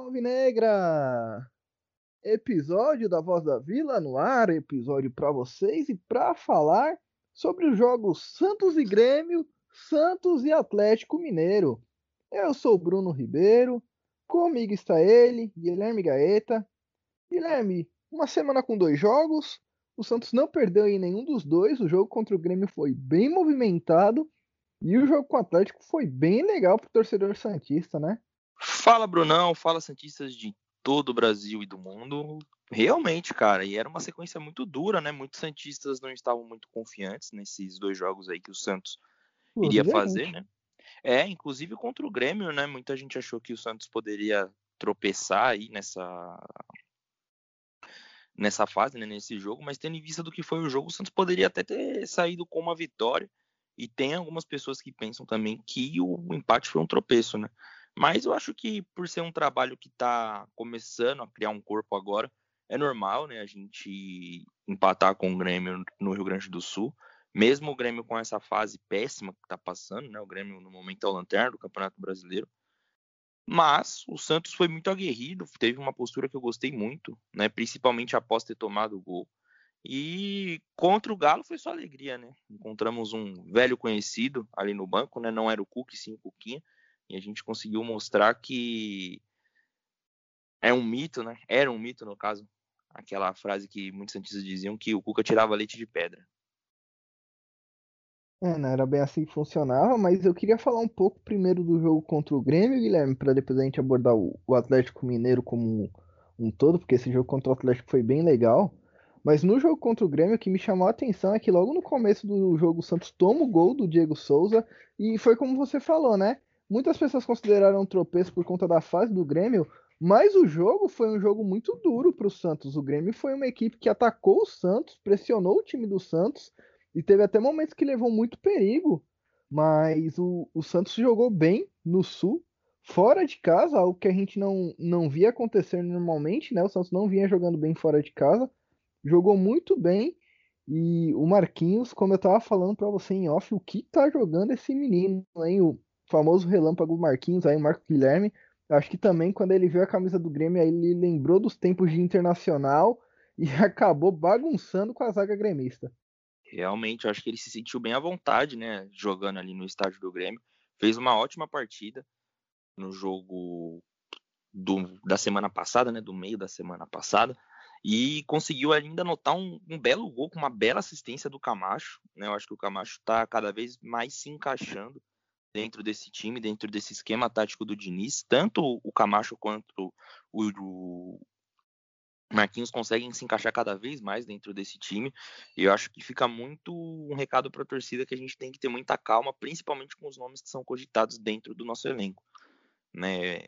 alvinegra! Episódio da Voz da Vila no ar, episódio para vocês e para falar sobre os jogos Santos e Grêmio, Santos e Atlético Mineiro. Eu sou Bruno Ribeiro, comigo está ele, Guilherme Gaeta. Guilherme, uma semana com dois jogos, o Santos não perdeu em nenhum dos dois, o jogo contra o Grêmio foi bem movimentado e o jogo com o Atlético foi bem legal pro torcedor Santista, né? Fala, Brunão. Fala, Santistas de todo o Brasil e do mundo. Realmente, cara, e era uma sequência muito dura, né? Muitos Santistas não estavam muito confiantes nesses dois jogos aí que o Santos iria fazer, né? É, inclusive contra o Grêmio, né? Muita gente achou que o Santos poderia tropeçar aí nessa nessa fase, né, nesse jogo, mas tendo em vista do que foi o jogo, o Santos poderia até ter saído com uma vitória. E tem algumas pessoas que pensam também que o empate foi um tropeço, né? Mas eu acho que por ser um trabalho que está começando a criar um corpo agora, é normal, né, a gente empatar com o Grêmio no Rio Grande do Sul, mesmo o Grêmio com essa fase péssima que está passando, né, o Grêmio no momento é o lanterna do Campeonato Brasileiro. Mas o Santos foi muito aguerrido, teve uma postura que eu gostei muito, né, principalmente após ter tomado o gol. E contra o Galo foi só alegria, né? Encontramos um velho conhecido ali no banco, né? Não era o Cook, sim o Cuquinha. E a gente conseguiu mostrar que é um mito, né? Era um mito, no caso. Aquela frase que muitos santistas diziam que o Cuca tirava leite de pedra. É, não era bem assim que funcionava, mas eu queria falar um pouco primeiro do jogo contra o Grêmio, Guilherme, para depois a gente abordar o, Atlético Mineiro como um, um todo, porque esse jogo contra o Atlético foi bem legal. Mas no jogo contra o Grêmio, o que me chamou a atenção é que logo no começo do jogo o Santos toma o gol do Diego Souza e foi como você falou, né? Muitas pessoas consideraram um tropeço por conta da fase do Grêmio, mas o jogo foi um jogo muito duro para o Santos. O Grêmio foi uma equipe que atacou o Santos, pressionou o time do Santos e teve até momentos que levou muito perigo. Mas o, o Santos jogou bem no Sul, fora de casa, algo que a gente não, não via acontecer normalmente, né? O Santos não vinha jogando bem fora de casa, jogou muito bem. E o Marquinhos, como eu tava falando para você em off, o que tá jogando esse menino, hein? O famoso relâmpago Marquinhos, aí Marco Guilherme. Acho que também quando ele viu a camisa do Grêmio, aí ele lembrou dos tempos de internacional e acabou bagunçando com a zaga gremista. Realmente, acho que ele se sentiu bem à vontade, né, jogando ali no estádio do Grêmio. Fez uma ótima partida no jogo do, da semana passada, né, do meio da semana passada, e conseguiu ainda anotar um, um, belo gol com uma bela assistência do Camacho. Né, eu acho que o Camacho está cada vez mais se encaixando dentro desse time, dentro desse esquema tático do Diniz. Tanto o Camacho quanto o, Marquinhos conseguem se encaixar cada vez mais dentro desse time. E eu acho que fica muito um recado para a torcida que a gente tem que ter muita calma, principalmente com os nomes que são cogitados dentro do nosso elenco. Né?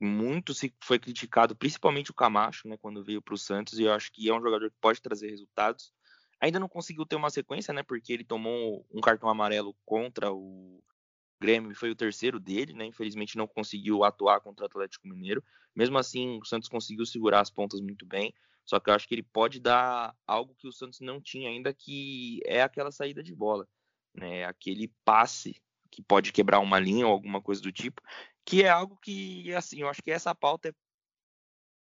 Muito se foi criticado, principalmente o Camacho, né, quando veio para o Santos, e eu acho que é um jogador que pode trazer resultados. Ainda não conseguiu ter uma sequência, né, porque ele tomou um cartão amarelo contra o Grêmio foi o terceiro dele, né? Infelizmente não conseguiu atuar contra o Atlético Mineiro. Mesmo assim, o Santos conseguiu segurar as pontas muito bem. Só que eu acho que ele pode dar algo que o Santos não tinha ainda, que é aquela saída de bola, né? Aquele passe que pode quebrar uma linha ou alguma coisa do tipo, que é algo que, assim, eu acho que essa pauta é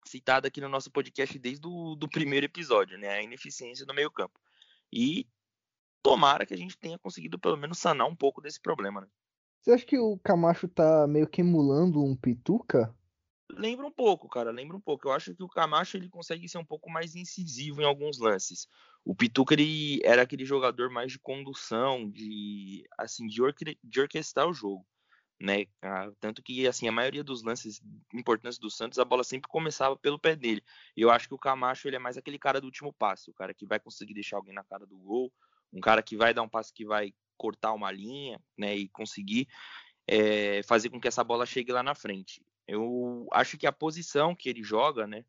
citada aqui no nosso podcast desde o do primeiro episódio, né? A ineficiência no meio campo. E tomara que a gente tenha conseguido pelo menos sanar um pouco desse problema, né? Você acha que o Camacho tá meio que emulando um Pituca? Lembra um pouco, cara, lembra um pouco. Eu acho que o Camacho ele consegue ser um pouco mais incisivo em alguns lances. O Pituca ele era aquele jogador mais de condução, de assim, de, de orquestrar o jogo, né? Ah, tanto que assim, a maioria dos lances importantes do Santos, a bola sempre começava pelo pé dele. Eu acho que o Camacho ele é mais aquele cara do último passe, o cara que vai conseguir deixar alguém na cara do gol, um cara que vai dar um passe que vai cortar uma linha, né, e conseguir é, fazer com que essa bola chegue lá na frente. Eu acho que a posição que ele joga, né,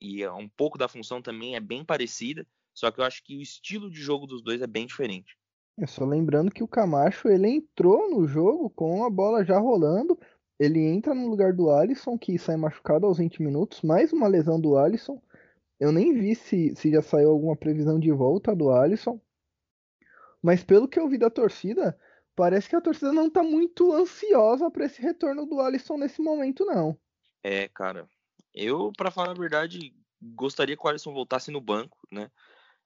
e é um pouco da função também é bem parecida, só que eu acho que o estilo de jogo dos dois é bem diferente. É só lembrando que o Camacho ele entrou no jogo com a bola já rolando. Ele entra no lugar do Alisson, que sai machucado aos 20 minutos. Mais uma lesão do Alisson. Eu nem vi se, se já saiu alguma previsão de volta do Alisson. Mas pelo que eu vi da torcida, parece que a torcida não tá muito ansiosa para esse retorno do Alisson nesse momento, não. É, cara. Eu, para falar a verdade, gostaria que o Alisson voltasse no banco, né?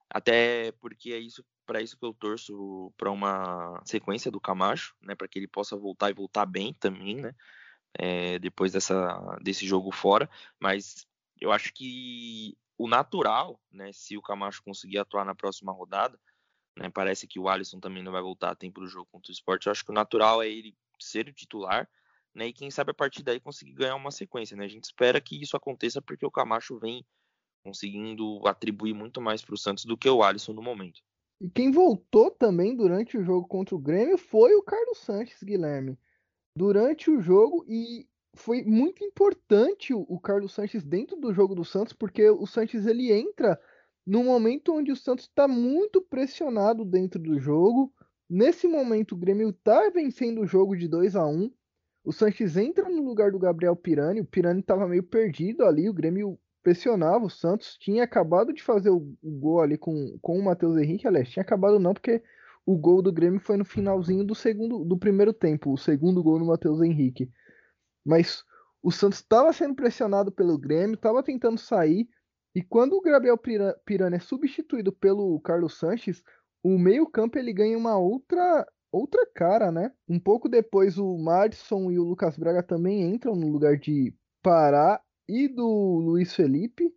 Até porque é isso para isso que eu torço para uma sequência do Camacho, né? Para que ele possa voltar e voltar bem também, né? É, depois dessa, desse jogo fora. Mas eu acho que o natural, né? Se o Camacho conseguir atuar na próxima rodada, né? Parece que o Alisson também não vai voltar a tempo do jogo contra o esporte. Eu acho que o natural é ele ser o titular, né? E quem sabe a partir daí conseguir ganhar uma sequência, né? A gente espera que isso aconteça porque o Camacho vem conseguindo atribuir muito mais para o Santos do que o Alisson no momento. E quem voltou também durante o jogo contra o Grêmio foi o Carlos Sanches, Guilherme. Durante o jogo, e foi muito importante o Carlos Sanches dentro do jogo do Santos, porque o Sanches ele entra no momento onde o Santos está muito pressionado dentro do jogo. Nesse momento, o Grêmio está vencendo o jogo de 2 a 1 O Sanches entra no lugar do Gabriel Pirani. O Pirani estava meio perdido ali. O Grêmio pressionava o Santos, tinha acabado de fazer o, o gol ali com, com o Matheus Henrique, aliás, tinha acabado não, porque o gol do Grêmio foi no finalzinho do segundo do primeiro tempo, o segundo gol no Matheus Henrique. Mas o Santos estava sendo pressionado pelo Grêmio, estava tentando sair, e quando o Gabriel Pirani é substituído pelo Carlos Sanches, o meio-campo ele ganha uma outra outra cara, né? Um pouco depois o Madison e o Lucas Braga também entram no lugar de Pará e do Luiz Felipe.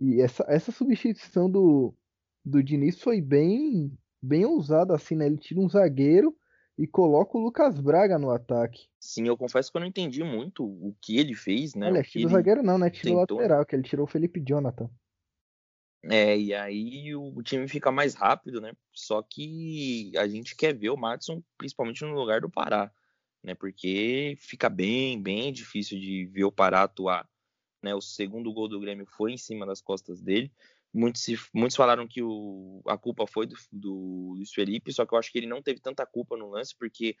E essa, essa substituição do, do Diniz foi bem, bem ousada, assim, né? Ele tira um zagueiro e coloca o Lucas Braga no ataque. Sim, eu confesso que eu não entendi muito o que ele fez, né? Olha, o zagueiro não, né? Tira o lateral, que ele tirou o Felipe Jonathan. É, e aí o time fica mais rápido, né? Só que a gente quer ver o Madison principalmente no lugar do Pará, né? Porque fica bem, bem difícil de ver o Pará atuar né? O segundo gol do Grêmio foi em cima das costas dele. Muitos, muitos falaram que o, a culpa foi do, do Luiz Felipe, só que eu acho que ele não teve tanta culpa no lance, porque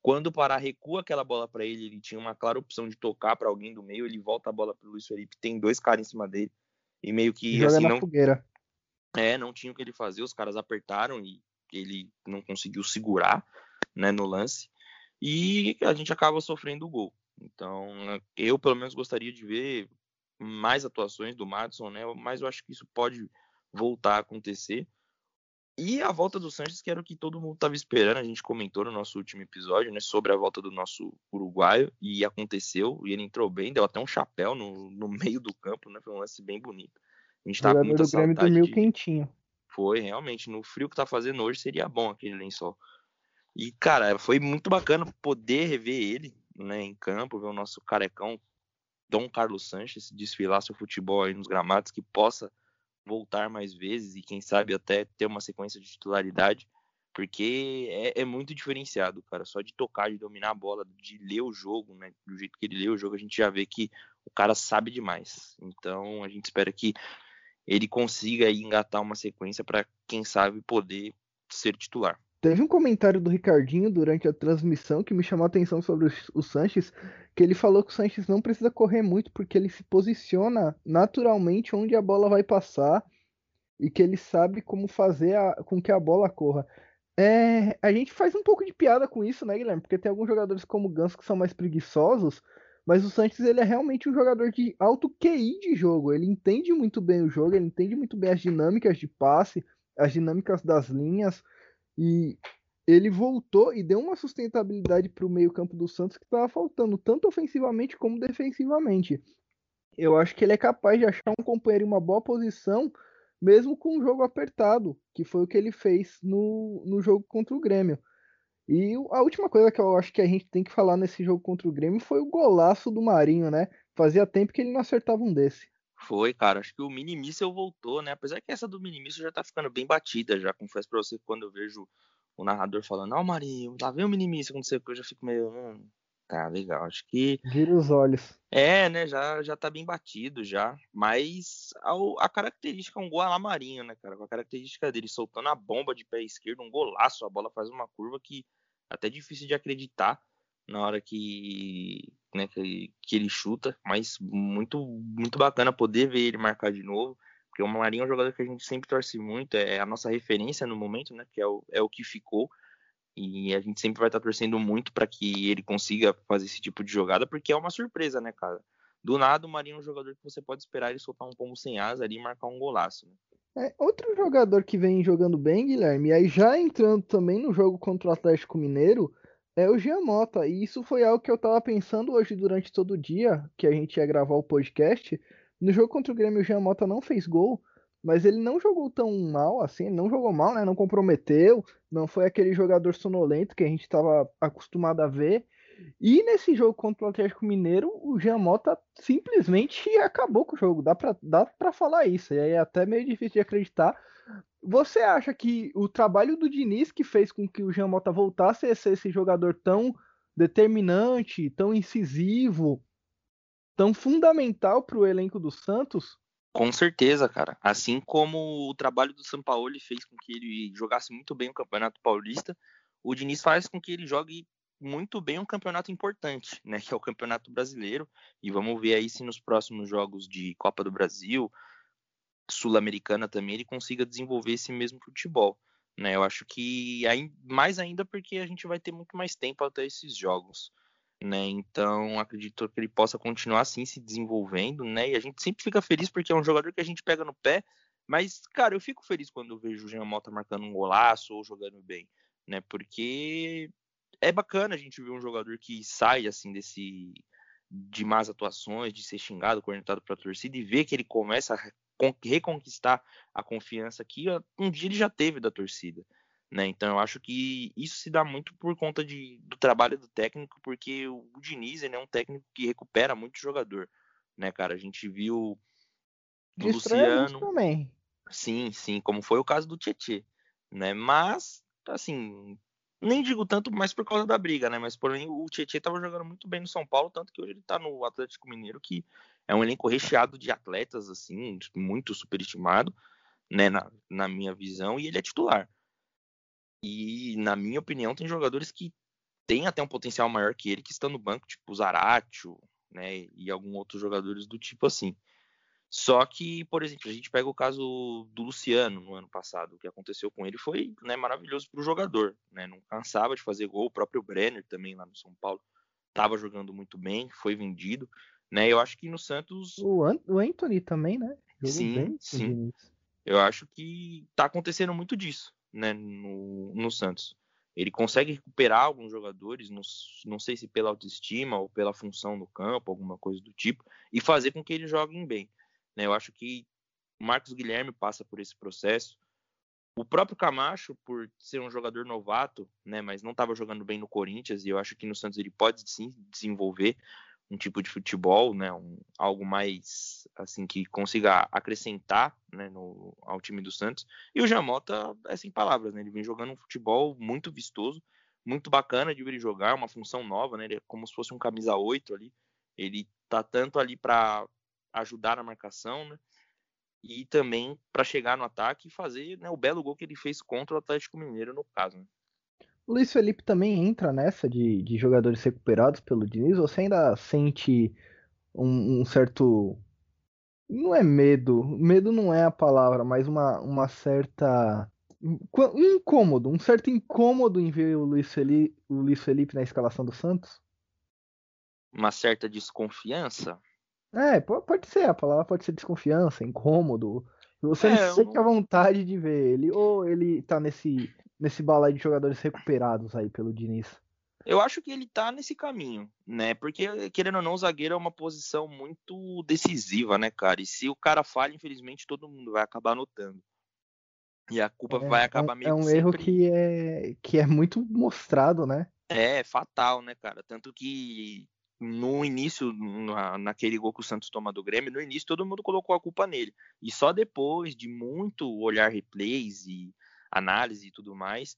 quando o Pará recua aquela bola para ele, ele tinha uma clara opção de tocar para alguém do meio, ele volta a bola para o Luiz Felipe, tem dois caras em cima dele, e meio que Joga assim, na não. Fogueira. É, não tinha o que ele fazer, os caras apertaram e ele não conseguiu segurar né, no lance. E a gente acaba sofrendo o gol. Então, eu pelo menos gostaria de ver mais atuações do Madison, né? Mas eu acho que isso pode voltar a acontecer. E a volta do Sanches, que era o que todo mundo estava esperando, a gente comentou no nosso último episódio, né, sobre a volta do nosso uruguaio, e aconteceu, e ele entrou bem, deu até um chapéu no, no meio do campo, né, foi um lance bem bonito. A gente tava com muita do Grêmio dormiu de... quentinho. Foi, realmente, no frio que tá fazendo hoje seria bom aquele lençol. E, cara, foi muito bacana poder rever ele, né, em campo, ver o nosso carecão Dom Carlos Sanches desfilar seu futebol aí nos gramados, que possa voltar mais vezes e quem sabe até ter uma sequência de titularidade, porque é, é, muito diferenciado, cara. Só de tocar, de dominar a bola, de ler o jogo, né? Do jeito que ele lê o jogo, a gente já vê que o cara sabe demais. Então a gente espera que ele consiga aí engatar uma sequência para quem sabe poder ser titular. Teve um comentário do Ricardinho durante a transmissão que me chamou a atenção sobre o Sanches, que ele falou que o Sanches não precisa correr muito porque ele se posiciona naturalmente onde a bola vai passar e que ele sabe como fazer a, com que a bola corra. É, a gente faz um pouco de piada com isso, né, Guilherme? Porque tem alguns jogadores como o Ganso que são mais preguiçosos, mas o Sanches ele é realmente um jogador de alto QI de jogo. Ele entende muito bem o jogo, ele entende muito bem as dinâmicas de passe, as dinâmicas das linhas. E ele voltou e deu uma sustentabilidade para o meio-campo do Santos que estava faltando, tanto ofensivamente como defensivamente. Eu acho que ele é capaz de achar um companheiro em uma boa posição, mesmo com um jogo apertado, que foi o que ele fez no, no jogo contra o Grêmio. E a última coisa que eu acho que a gente tem que falar nesse jogo contra o Grêmio foi o golaço do Marinho, né? Fazia tempo que ele não acertava um desse. Foi, cara. Acho que o mini míssel voltou, né? Apesar que essa do mini míssel já tá ficando bem batida, já. Confesso pra você que quando eu vejo o narrador falando, ó, oh, Marinho, lá vem o mini míssel, que, eu já fico meio. Hum, tá, legal. Acho que. Vira os olhos. É, né? Já, já tá bem batido já. Mas a, a característica é um gol a Marinho, né, cara? Com a característica dele soltando a bomba de pé esquerdo, um golaço, a bola faz uma curva que é até difícil de acreditar na hora que, né, que, que, ele chuta, mas muito muito bacana poder ver ele marcar de novo, porque o Marinho é um jogador que a gente sempre torce muito, é a nossa referência no momento, né, que é o, é o que ficou, e a gente sempre vai estar torcendo muito para que ele consiga fazer esse tipo de jogada, porque é uma surpresa, né, cara? do nada o Marinho é um jogador que você pode esperar ele soltar um pombo sem asa ali e marcar um golaço. Né? É, outro jogador que vem jogando bem, Guilherme, e aí já entrando também no jogo contra o Atlético Mineiro, é o Giamota. E isso foi algo que eu tava pensando hoje durante todo o dia, que a gente ia gravar o podcast. No jogo contra o Grêmio, o Giamota não fez gol, mas ele não jogou tão mal assim, não jogou mal, né? Não comprometeu, não foi aquele jogador sonolento que a gente estava acostumado a ver. E nesse jogo contra o Atlético Mineiro, o Jean Mota simplesmente acabou com o jogo. Dá pra, dá pra falar isso. E aí é até meio difícil de acreditar. Você acha que o trabalho do Diniz que fez com que o Jean Mota voltasse a ser esse jogador tão determinante, tão incisivo, tão fundamental para o elenco do Santos? Com certeza, cara. Assim como o trabalho do São Paulo fez com que ele jogasse muito bem o Campeonato Paulista, o Diniz faz com que ele jogue muito bem um campeonato importante, né, que é o Campeonato Brasileiro, e vamos ver aí se nos próximos jogos de Copa do Brasil, Sul-Americana também, ele consiga desenvolver esse mesmo futebol, né? Eu acho que mais ainda porque a gente vai ter muito mais tempo até esses jogos, né? Então, acredito que ele possa continuar assim se desenvolvendo, né? E a gente sempre fica feliz porque é um jogador que a gente pega no pé, mas cara, eu fico feliz quando eu vejo o Jean Mota marcando um golaço ou jogando bem, né? Porque é bacana a gente ver um jogador que sai assim desse de más atuações, de ser xingado, cornetado para a torcida e ver que ele começa a reconquistar a confiança que um dia ele já teve da torcida. Né? Então eu acho que isso se dá muito por conta de, do trabalho do técnico, porque o, Diniz é um técnico que recupera muito jogador, né, cara? A gente viu o Luciano também. Sim, sim, como foi o caso do Tietê, né? Mas assim, nem digo tanto mais por causa da briga, né? Mas porém o Tietchan estava jogando muito bem no São Paulo, tanto que hoje ele está no Atlético Mineiro, que é um elenco recheado de atletas, assim, muito superestimado, né? Na, na minha visão, e ele é titular. E, na minha opinião, tem jogadores que têm até um potencial maior que ele, que estão no banco, tipo o Zaratio, né? E alguns outros jogadores do tipo assim. Só que, por exemplo, a gente pega o caso do Luciano no ano passado. O que aconteceu com ele foi né, maravilhoso para o jogador. Né? Não cansava de fazer gol. O próprio Brenner também lá no São Paulo estava jogando muito bem, foi vendido. Né? Eu acho que no Santos. O, An o Anthony também, né? Jogou sim, bem, sim. Eu acho que está acontecendo muito disso né, no, no Santos. Ele consegue recuperar alguns jogadores, não, não sei se pela autoestima ou pela função no campo, alguma coisa do tipo, e fazer com que eles joguem bem. Né? Eu acho que o Marcos Guilherme passa por esse processo. O próprio Camacho, por ser um jogador novato, né, mas não estava jogando bem no Corinthians, e eu acho que no Santos ele pode sim desenvolver um tipo de futebol, né, um, algo mais assim que consiga acrescentar né, no, ao time do Santos. E o Jamota é sem palavras, né, ele vem jogando um futebol muito vistoso, muito bacana de ver jogar, uma função nova, né, ele é como se fosse um camisa 8 ali. Ele tá tanto ali para ajudar na marcação, né? E também para chegar no ataque e fazer né, o belo gol que ele fez contra o Atlético Mineiro, no caso. Né? O Luiz Felipe também entra nessa de, de jogadores recuperados pelo Diniz? Você ainda sente um, um, certo. Não é medo, medo não é a palavra, mas uma, uma certa. Um incômodo, um certo incômodo em ver o Luiz, Felipe, o Luiz Felipe na escalação do Santos? Uma certa desconfiança? É, pode ser, a palavra pode ser desconfiança, incômodo. Você é, não sente não... a vontade de ver ele, ou ele tá nesse, nesse balai de jogadores recuperados aí pelo Diniz? Eu acho que ele tá nesse caminho, né? Porque, querendo ou não, o zagueiro é uma posição muito decisiva, né, cara? E se o cara falha, infelizmente, todo mundo vai acabar notando. E a culpa é, vai acabar é, meio É um erro que é, que é muito mostrado, né? É, fatal, né, cara? Tanto que no início, na, naquele gol que o Santos toma do Grêmio, no início todo mundo colocou a culpa nele. E só depois de muito olhar replays e análise e tudo mais,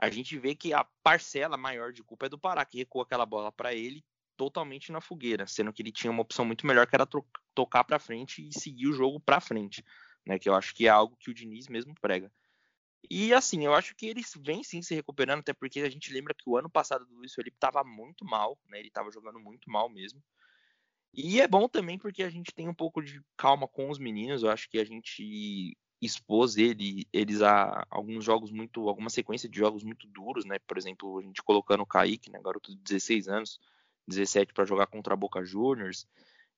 a gente vê que a parcela maior de culpa é do Pará, que recuou aquela bola para ele totalmente na fogueira, sendo que ele tinha uma opção muito melhor que era tocar para frente e seguir o jogo para frente, né? Que eu acho que é algo que o Diniz mesmo prega. E assim, eu acho que eles vêm sim se recuperando, até porque a gente lembra que o ano passado do Luiz Felipe estava muito mal, né? Ele estava jogando muito mal mesmo. E é bom também porque a gente tem um pouco de calma com os meninos. Eu acho que a gente expôs ele, eles a alguns jogos muito, alguma sequência de jogos muito duros, né? Por exemplo, a gente colocando o Kaique, né, garoto de 16 anos, 17 para jogar contra a Boca Juniors.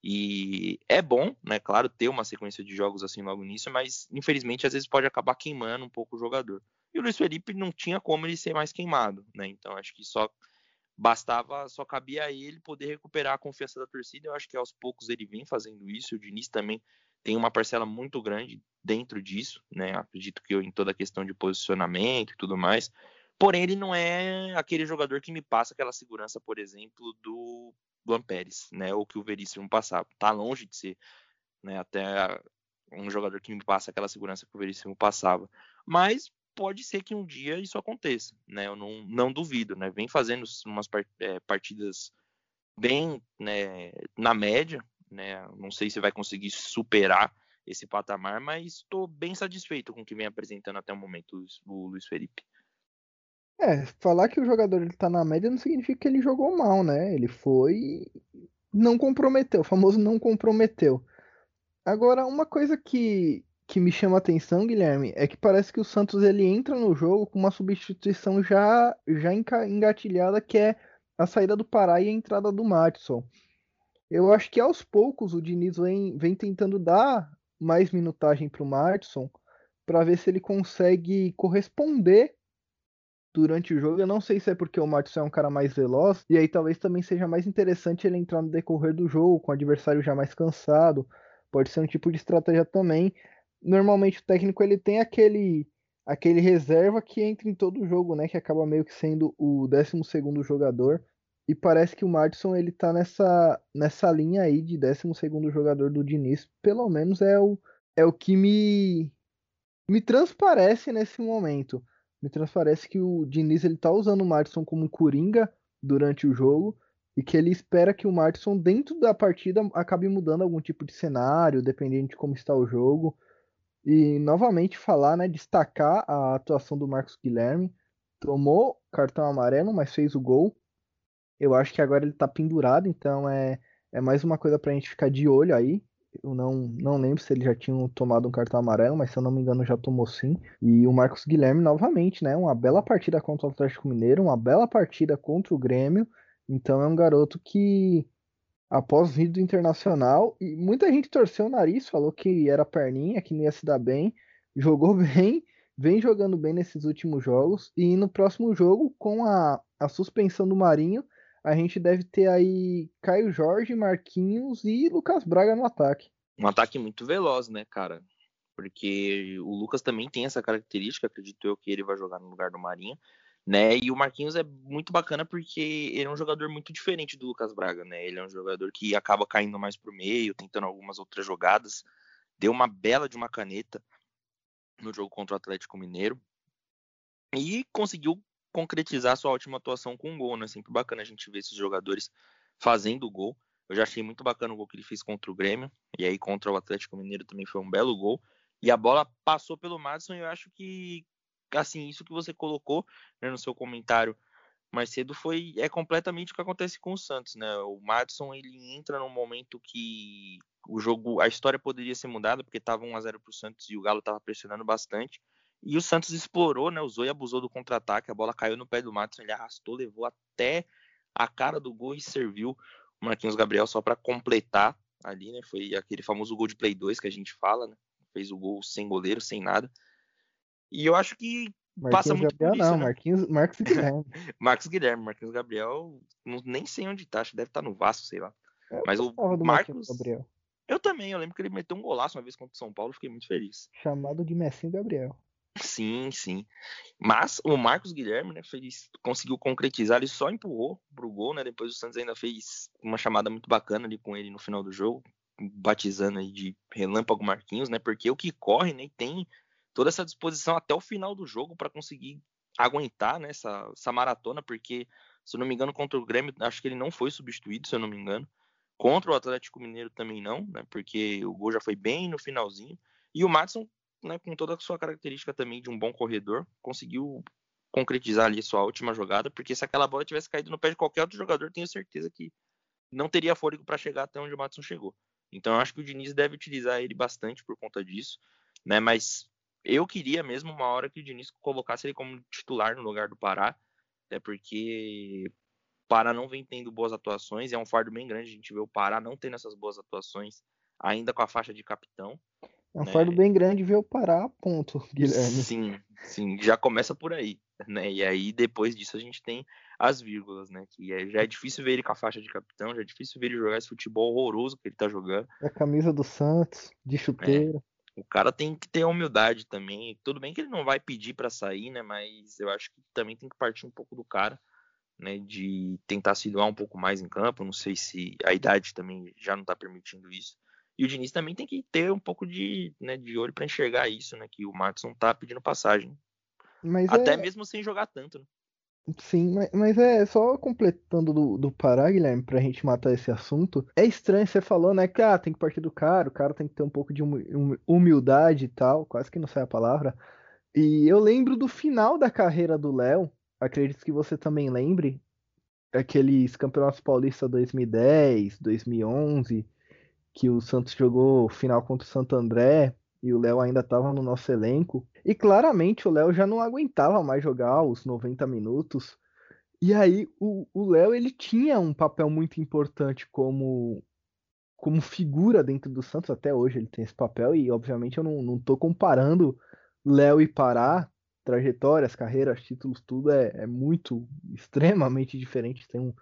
E é bom, né, claro, ter uma sequência de jogos assim logo nisso, mas infelizmente às vezes pode acabar queimando um pouco o jogador. E o Luiz Felipe não tinha como ele ser mais queimado, né? Então acho que só bastava, só cabia a ele poder recuperar a confiança da torcida. Eu acho que aos poucos ele vem fazendo isso. O Diniz também tem uma parcela muito grande dentro disso, né? Acredito que eu, em toda a questão de posicionamento e tudo mais. Porém, ele não é aquele jogador que me passa aquela segurança, por exemplo, do Luan Pérez, né? Ou que o Veríssimo passava. Tá longe de ser, né? Até um jogador que me passa aquela segurança que o Veríssimo passava. Mas pode ser que um dia isso aconteça, né? Eu não, não duvido, né? Vem fazendo umas é, partidas bem né, na média, né? Não sei se vai conseguir superar esse patamar, mas estou bem satisfeito com o que vem apresentando até o momento o Luiz Felipe. É, falar que o jogador está na média não significa que ele jogou mal, né? Ele foi não comprometeu, o famoso não comprometeu. Agora, uma coisa que, que me chama a atenção, Guilherme, é que parece que o Santos ele entra no jogo com uma substituição já, já engatilhada, que é a saída do Pará e a entrada do Matson. Eu acho que aos poucos o Diniz vem, vem tentando dar mais minutagem para o Matson para ver se ele consegue corresponder durante o jogo. Eu não sei se é porque o Matson é um cara mais veloz, e aí talvez também seja mais interessante ele entrar no decorrer do jogo, com o adversário já mais cansado. Pode ser um tipo de estratégia também normalmente o técnico ele tem aquele aquele reserva que entra em todo o jogo, né, que acaba meio que sendo o 12 segundo jogador. E parece que o Madison ele tá nessa nessa linha aí de 12 segundo jogador do Diniz, pelo menos é o é o que me me transparece nesse momento. Me transparece que o Diniz ele tá usando o Madison como coringa durante o jogo e que ele espera que o Madison dentro da partida acabe mudando algum tipo de cenário, dependendo de como está o jogo. E novamente falar, né, destacar a atuação do Marcos Guilherme. Tomou cartão amarelo, mas fez o gol. Eu acho que agora ele tá pendurado, então é, é mais uma coisa pra gente ficar de olho aí. Eu não, não lembro se ele já tinha tomado um cartão amarelo, mas se eu não me engano já tomou sim. E o Marcos Guilherme, novamente, né? Uma bela partida contra o Atlético Mineiro, uma bela partida contra o Grêmio. Então é um garoto que após vir do Internacional. E muita gente torceu o nariz, falou que era perninha, que não ia se dar bem. Jogou bem, vem jogando bem nesses últimos jogos. E no próximo jogo, com a, a suspensão do Marinho, a gente deve ter aí Caio Jorge, Marquinhos e Lucas Braga no ataque. Um ataque muito veloz, né, cara? Porque o Lucas também tem essa característica, acredito eu que ele vai jogar no lugar do Marinho né? E o Marquinhos é muito bacana porque ele é um jogador muito diferente do Lucas Braga, né? Ele é um jogador que acaba caindo mais pro meio, tentando algumas outras jogadas. Deu uma bela de uma caneta no jogo contra o Atlético Mineiro e conseguiu concretizar sua ótima atuação com um gol, né? Sempre bacana a gente ver esses jogadores fazendo gol. Eu já achei muito bacana o gol que ele fez contra o Grêmio, e aí contra o Atlético Mineiro também foi um belo gol. E a bola passou pelo Madison e eu acho que assim, isso que você colocou né, no seu comentário mais cedo foi é completamente o que acontece com o Santos, né? O Madison ele entra num momento que o jogo, a história poderia ser mudada porque estava 1 a 0 para o Santos e o Galo estava pressionando bastante. E o Santos explorou, né? Usou e abusou do contra-ataque. A bola caiu no pé do Madison, ele arrastou, levou até a cara do gol e serviu o Marquinhos Gabriel só para completar ali, né? Foi aquele famoso gol de Play 2 que a gente fala, né? Fez o gol sem goleiro, sem nada. E eu acho que Marquinhos passa muito Gabriel, por isso, não, né? Marquinhos, Marcos Guilherme. Marcos Guilherme, Marquinhos Gabriel, não, nem sei onde tá, acho que deve estar tá no Vasco, sei lá. Eu Mas o do Marcos Gabriel. Eu também, eu lembro que ele meteu um golaço uma vez contra o São Paulo, fiquei muito feliz. Chamado de Messinho Gabriel. Sim, sim. Mas o Marcos Guilherme, né, fez, conseguiu concretizar, ele só empurrou pro gol, né? Depois o Santos ainda fez uma chamada muito bacana ali com ele no final do jogo, batizando aí de Relâmpago Marquinhos, né? Porque o que corre, né, tem toda essa disposição até o final do jogo para conseguir aguentar né, essa, essa maratona, porque, se eu não me engano, contra o Grêmio, acho que ele não foi substituído, se eu não me engano. Contra o Atlético Mineiro também não, né, porque o gol já foi bem no finalzinho. E o Matson, né, com toda a sua característica também de um bom corredor, conseguiu concretizar ali sua última jogada, porque se aquela bola tivesse caído no pé de qualquer outro jogador, tenho certeza que não teria fôlego para chegar até onde o Matson chegou. Então eu acho que o Diniz deve utilizar ele bastante por conta disso, né? Mas eu queria mesmo uma hora que o Diniz colocasse ele como titular no lugar do Pará, até porque Pará não vem tendo boas atuações, é um fardo bem grande a gente ver o Pará não tendo essas boas atuações, ainda com a faixa de capitão. É um fardo bem grande ver o Pará, ponto, Guilherme. Sim, sim, já começa por aí, né? E aí depois disso a gente tem as vírgulas, né? Que é, já é difícil ver ele com a faixa de capitão, já é difícil ver ele jogar esse futebol horroroso que ele tá jogando. É a camisa do Santos, de chuteira. É. O cara tem que ter humildade também. Tudo bem que ele não vai pedir para sair, né? Mas eu acho que também tem que partir um pouco do cara né, de tentar se doar um pouco mais em campo. Não sei se a idade também já não está permitindo isso. E o Diniz também tem que ter um pouco de, né, de olho para enxergar isso, né? Que o Matson tá pedindo passagem. Mas Até é... mesmo sem jogar tanto, né? Sim, mas, mas, é só completando do, do Pará, Guilherme, pra gente matar esse assunto. É estranho você falou, né, que ah, tem que partir do cara, o cara tem que ter um pouco de humildade e tal, quase que não sai a palavra. E eu lembro do final da carreira do Léo, acredito que você também lembre, aqueles campeonatos paulistas 2010, 2011, que o Santos jogou final contra o Santo André e o Léo ainda estava no nosso elenco. E claramente o Léo já não aguentava mais jogar os 90 minutos. E aí o Léo ele tinha um papel muito importante como como figura dentro do Santos, até hoje ele tem esse papel, e obviamente eu não, não tô comparando Léo e Pará, trajetórias, carreiras, títulos, tudo é, é muito, extremamente diferente. Tem um,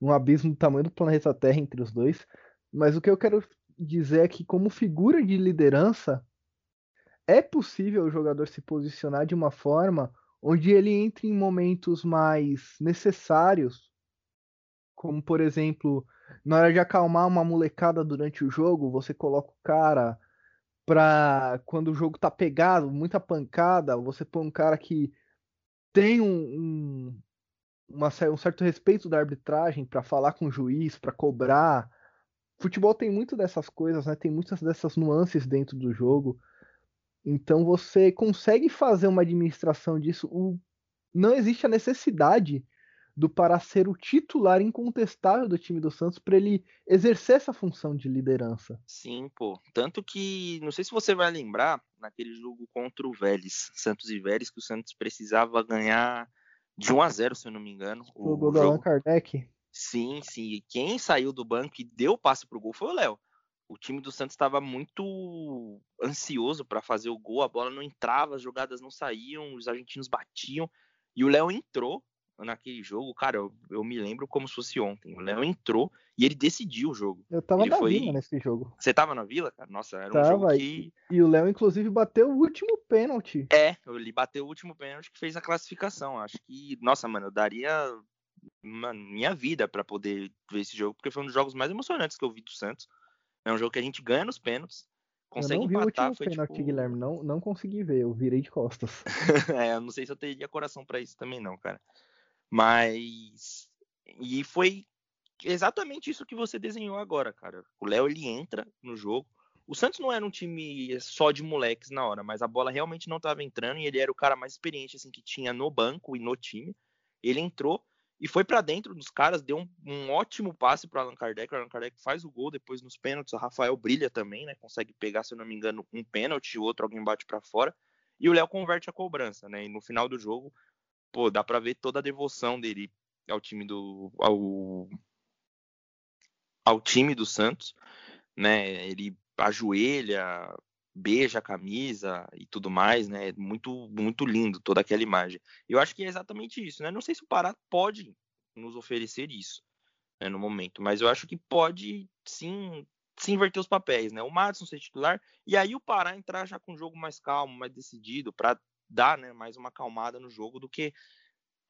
um abismo do tamanho do planeta Terra entre os dois. Mas o que eu quero dizer é que, como figura de liderança, é possível o jogador se posicionar de uma forma onde ele entre em momentos mais necessários, como por exemplo, na hora de acalmar uma molecada durante o jogo, você coloca o cara pra quando o jogo tá pegado, muita pancada, você põe um cara que tem um, um, uma, um certo respeito da arbitragem para falar com o juiz, para cobrar. Futebol tem muito dessas coisas, né? Tem muitas dessas nuances dentro do jogo. Então você consegue fazer uma administração disso. O... Não existe a necessidade do Pará ser o titular incontestável do time do Santos para ele exercer essa função de liderança. Sim, pô. Tanto que, não sei se você vai lembrar, naquele jogo contra o Vélez, Santos e Vélez, que o Santos precisava ganhar de 1 a 0 se eu não me engano. O, gol do Allan Kardec? Sim, sim. Quem saiu do banco e deu o passe pro gol foi o Léo. O time do Santos estava muito ansioso para fazer o gol, a bola não entrava, as jogadas não saíam, os argentinos batiam. E o Léo entrou, naquele jogo, cara, eu, eu, me lembro como se fosse ontem. O Léo entrou e ele decidiu o jogo. Eu tava ele na foi... vila nesse jogo. Você tava na vila, cara? Nossa, era tava, um jogo que... E o Léo, inclusive, bateu o último pênalti. É, ele bateu o último pênalti que fez a classificação. Acho que, nossa, mano, eu daria minha vida para poder ver esse jogo, porque foi um dos jogos mais emocionantes que eu vi do Santos. É um jogo que a gente ganha nos pênaltis. Consegue eu não vi empatar, o último pênalti, tipo... Guilherme, não, não consegui ver, eu virei de costas. é, eu não sei se eu teria coração para isso também não, cara. Mas. E foi exatamente isso que você desenhou agora, cara. O Léo ele entra no jogo. O Santos não era um time só de moleques na hora, mas a bola realmente não estava entrando e ele era o cara mais experiente assim que tinha no banco e no time. Ele entrou e foi para dentro dos caras, deu um, um ótimo passe para Allan Kardec. O Allan Kardec faz o gol depois nos pênaltis. O Rafael brilha também, né? Consegue pegar, se eu não me engano, um pênalti, o outro alguém bate para fora. E o Léo converte a cobrança, né? E no final do jogo, pô, dá para ver toda a devoção dele ao time do ao, ao time do Santos, né? Ele ajoelha, beija a camisa e tudo mais, né? Muito muito lindo toda aquela imagem. Eu acho que é exatamente isso, né? Não sei se o Pará pode nos oferecer isso né, no momento, mas eu acho que pode sim se inverter os papéis, né? O Madison ser titular e aí o Pará entrar já com um jogo mais calmo, mais decidido, para dar né, mais uma acalmada no jogo do que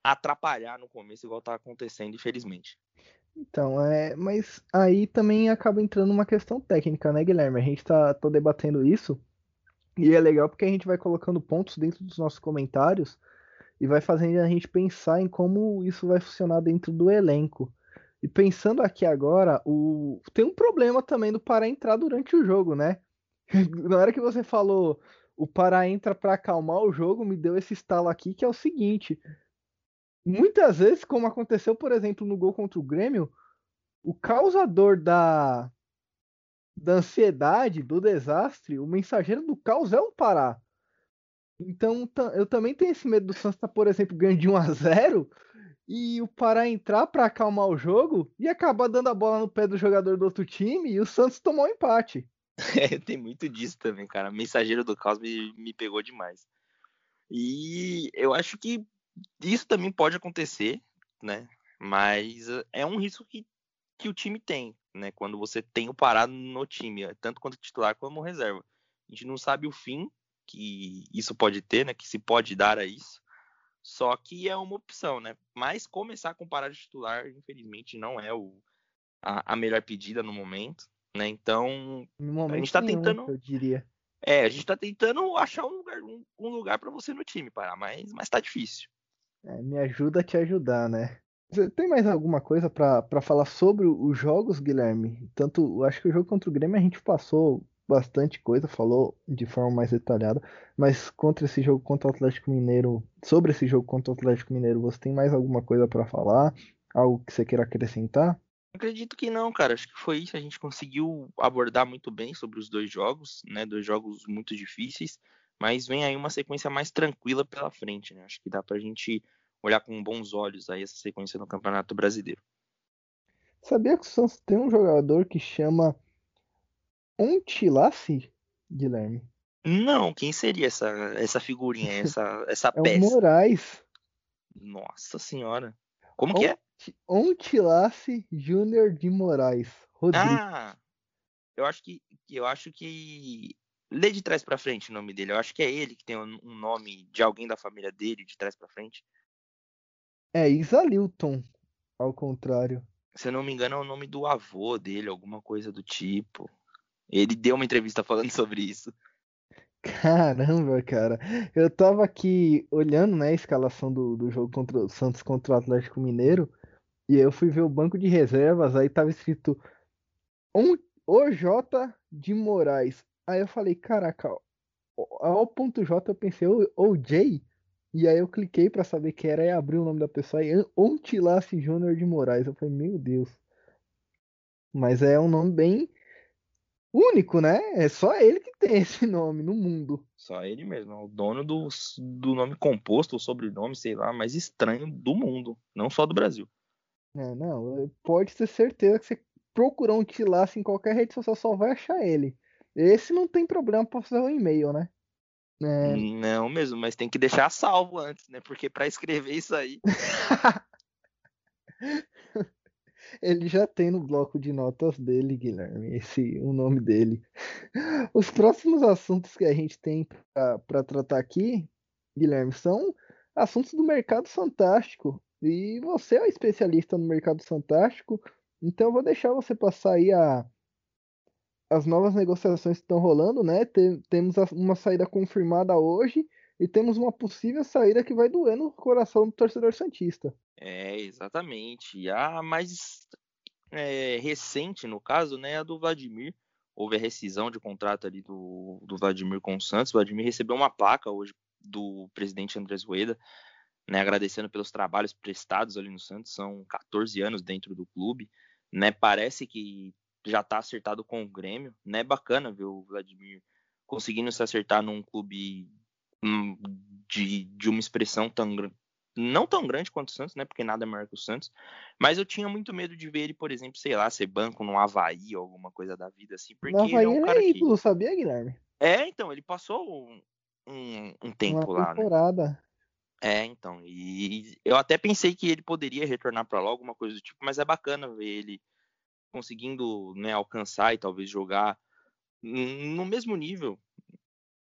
atrapalhar no começo, igual tá acontecendo, infelizmente. Então, é, mas aí também acaba entrando uma questão técnica, né, Guilherme? A gente tá, tá debatendo isso e é legal porque a gente vai colocando pontos dentro dos nossos comentários e vai fazendo a gente pensar em como isso vai funcionar dentro do elenco. E pensando aqui agora, o... tem um problema também do Pará entrar durante o jogo, né? Na hora que você falou o Pará entra para acalmar o jogo, me deu esse estalo aqui que é o seguinte: muitas vezes, como aconteceu, por exemplo, no gol contra o Grêmio, o causador da, da ansiedade, do desastre, o mensageiro do caos é o Pará. Então eu também tenho esse medo do Santos estar, tá, por exemplo, ganhando de 1 a 0 e o Pará entrar para acalmar o jogo e acabar dando a bola no pé do jogador do outro time e o Santos tomar um empate. É, tem muito disso também, cara. Mensageiro do caos me, me pegou demais. E eu acho que isso também pode acontecer, né? Mas é um risco que, que o time tem, né? Quando você tem o parado no time, tanto quanto titular como reserva. A gente não sabe o fim que isso pode ter, né? Que se pode dar a isso. Só que é uma opção, né? Mas começar com parado titular, infelizmente, não é o, a, a melhor pedida no momento, né? Então, a gente tá nenhum, tentando. Eu diria. É, a gente tá tentando achar um lugar, um, um lugar para você no time, parar, mas, mas tá difícil. É, me ajuda a te ajudar, né? Você tem mais alguma coisa para falar sobre os jogos, Guilherme? Tanto, acho que o jogo contra o Grêmio a gente passou bastante coisa, falou de forma mais detalhada, mas contra esse jogo contra o Atlético Mineiro, sobre esse jogo contra o Atlético Mineiro, você tem mais alguma coisa para falar? Algo que você queira acrescentar? Acredito que não, cara. Acho que foi isso. A gente conseguiu abordar muito bem sobre os dois jogos, né? Dois jogos muito difíceis, mas vem aí uma sequência mais tranquila pela frente, né? Acho que dá pra gente olhar com bons olhos aí essa sequência no Campeonato Brasileiro. Sabia que o Santos tem um jogador que chama Ontilace, Guilherme? Não, quem seria essa, essa figurinha, essa, essa é peça? O Moraes. Nossa senhora. Como que é? Ontilace Júnior de Moraes. Rodrigo. Ah, eu acho que eu acho que lê de trás para frente o nome dele. Eu acho que é ele que tem um nome de alguém da família dele de trás para frente. É Isalilton, ao contrário. Se eu não me engano, é o nome do avô dele, alguma coisa do tipo. Ele deu uma entrevista falando sobre isso. Caramba, cara. Eu tava aqui olhando, né, a escalação do, do jogo contra o Santos contra o Atlético Mineiro. E eu fui ver o banco de reservas, aí tava escrito um, OJ de Moraes. Aí eu falei, caraca, ao ponto J eu pensei, o J. E aí eu cliquei para saber quem era e abri o nome da pessoa e Ontilace Júnior de Moraes. Eu falei, meu Deus. Mas é um nome bem único, né? É só ele que tem esse nome no mundo. Só ele mesmo, é o dono do, do nome composto, o sobrenome, sei lá, mais estranho do mundo, não só do Brasil. É, não, pode ter certeza que você procurar um Tilaço em qualquer rede social só vai achar ele. Esse não tem problema para fazer um e-mail, né? É... Não mesmo, mas tem que deixar salvo antes, né? Porque para escrever isso aí. Ele já tem no bloco de notas dele, Guilherme, esse o nome dele. Os próximos assuntos que a gente tem para tratar aqui, Guilherme, são assuntos do mercado fantástico. E você é o especialista no mercado fantástico, então eu vou deixar você passar aí a, as novas negociações que estão rolando, né? Tem, temos uma saída confirmada hoje e temos uma possível saída que vai doer no coração do torcedor santista. É, exatamente. A mais é, recente, no caso, né, é a do Vladimir. Houve a rescisão de contrato ali do, do Vladimir com o Santos. O Vladimir recebeu uma placa hoje do presidente Andrés Rueda, né, agradecendo pelos trabalhos prestados ali no Santos. São 14 anos dentro do clube. Né, parece que já está acertado com o Grêmio. Né, bacana ver o Vladimir conseguindo se acertar num clube hum, de, de uma expressão tão, não tão grande quanto o Santos, né? Porque nada é maior que o Santos. Mas eu tinha muito medo de ver ele, por exemplo, sei lá, ser banco no Havaí ou alguma coisa da vida assim. Porque no Havaí ele é um cara ele é ídolo, que... sabia, Guilherme? É, então, ele passou um, um, um tempo Uma lá, temporada. né? É, então. E eu até pensei que ele poderia retornar para lá, alguma coisa do tipo, mas é bacana ver ele conseguindo né, alcançar e talvez jogar no mesmo nível